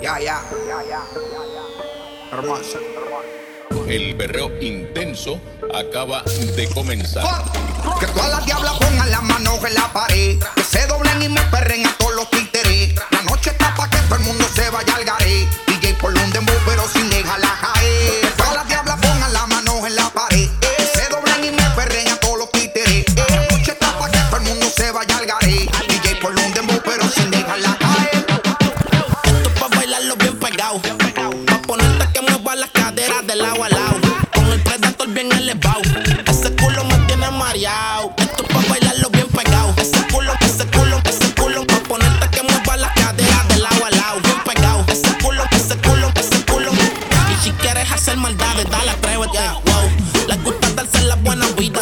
Ya, ya, ya, ya. Hermoso. El berreo intenso acaba de comenzar. Que todas las diablas pongan las manos en la pared. Que se doblen y me perren Esto es pa' bailarlo bien pegado. Ese culo, ese culo, ese culo. Pa' ponerte que mueva las caderas de lado a lado. Bien pegado. Ese culo, ese culo, ese culo. Y si quieres hacer maldades, dale, atrévete. Wow. Les gusta darse la buena vida.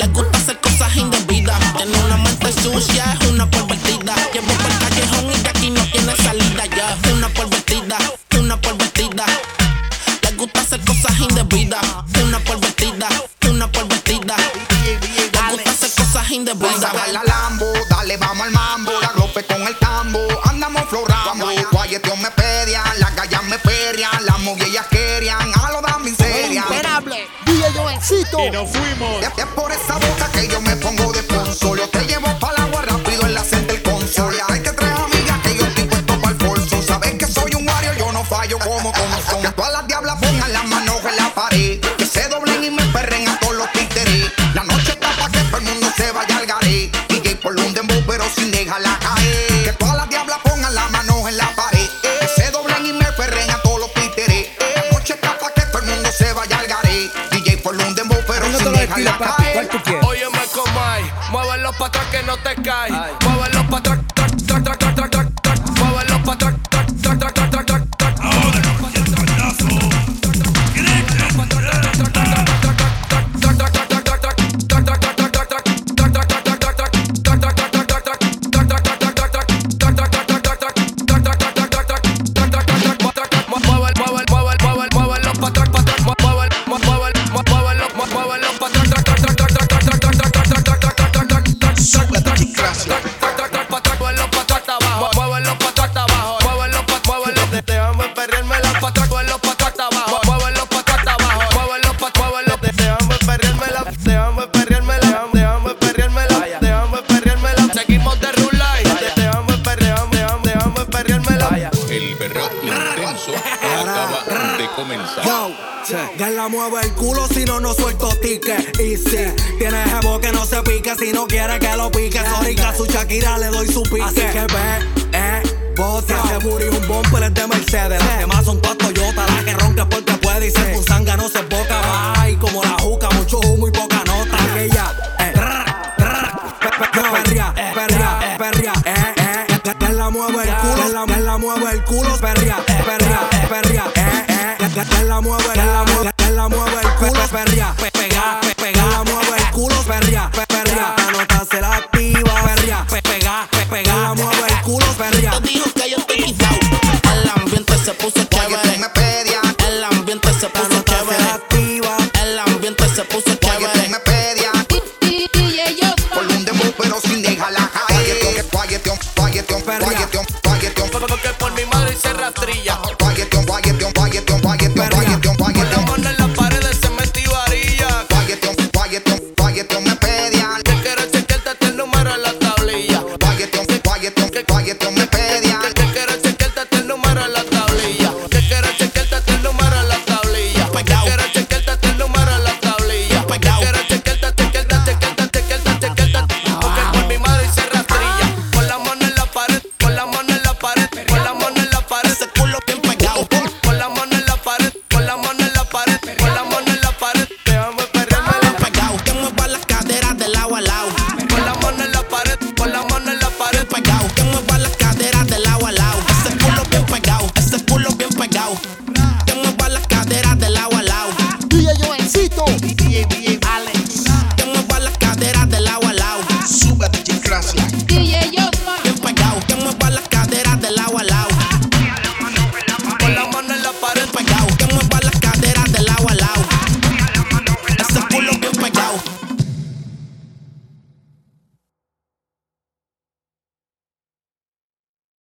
Les gusta hacer cosas indebidas. Tiene una mente sucia, es una pervertida. Llevo por el callejón y de aquí no tiene salida ya. Una pervertida, una pervertida. Les gusta hacer cosas indebidas. Una pervertida, andamos florando, guayeteo me pedian, las gallas me ferian, las movillas querían, a lo dan miseria. DJ Jovencito. Y nos fuimos. Es es por esa boca que yo me pongo de sponsor, yo te llevo pa'l agua rápido en la del console, hay que tres amigas que yo estoy puesto pa'l bolso, sabes que soy un wario, yo no fallo como como son, todas las diablas pongan las manos en la pared, despido, papi. ¿Cuál tú quieres? Óyeme comay, muévelo pa' atrás que no te caes. Muévelo pa' atrás, de comenzar. Yo, que la mueve el culo si no, no suelto ticket. Y si tienes jevo que no se pique, si no quiere que lo pique. Sorry, que a su Shakira le doy su pique. Así que ve, eh, bote. Ese booty un bumper, es de Mercedes. Las demás son todas Toyota. La que ronca porque puede y se con sanga no se boca. Ay, como la juca, mucho humo y poca nota. Aquella, eh, perria, perria, perria, eh, eh, que, que la mueve el culo, que la mueve el culo, perria, perria, perria, la mueve, que la mueve, que la mueve el culo, perria, pe, pega, pe, pega, la mueve el culo, perria, pe, perria, la nota se la activa, perria, pe, pega, pe, pega, la mueve el culo, perria. Te dijo que yo estoy quitado, el ambiente se puso chévere, me pedian, el ambiente se puso chévere, activa, el ambiente se puso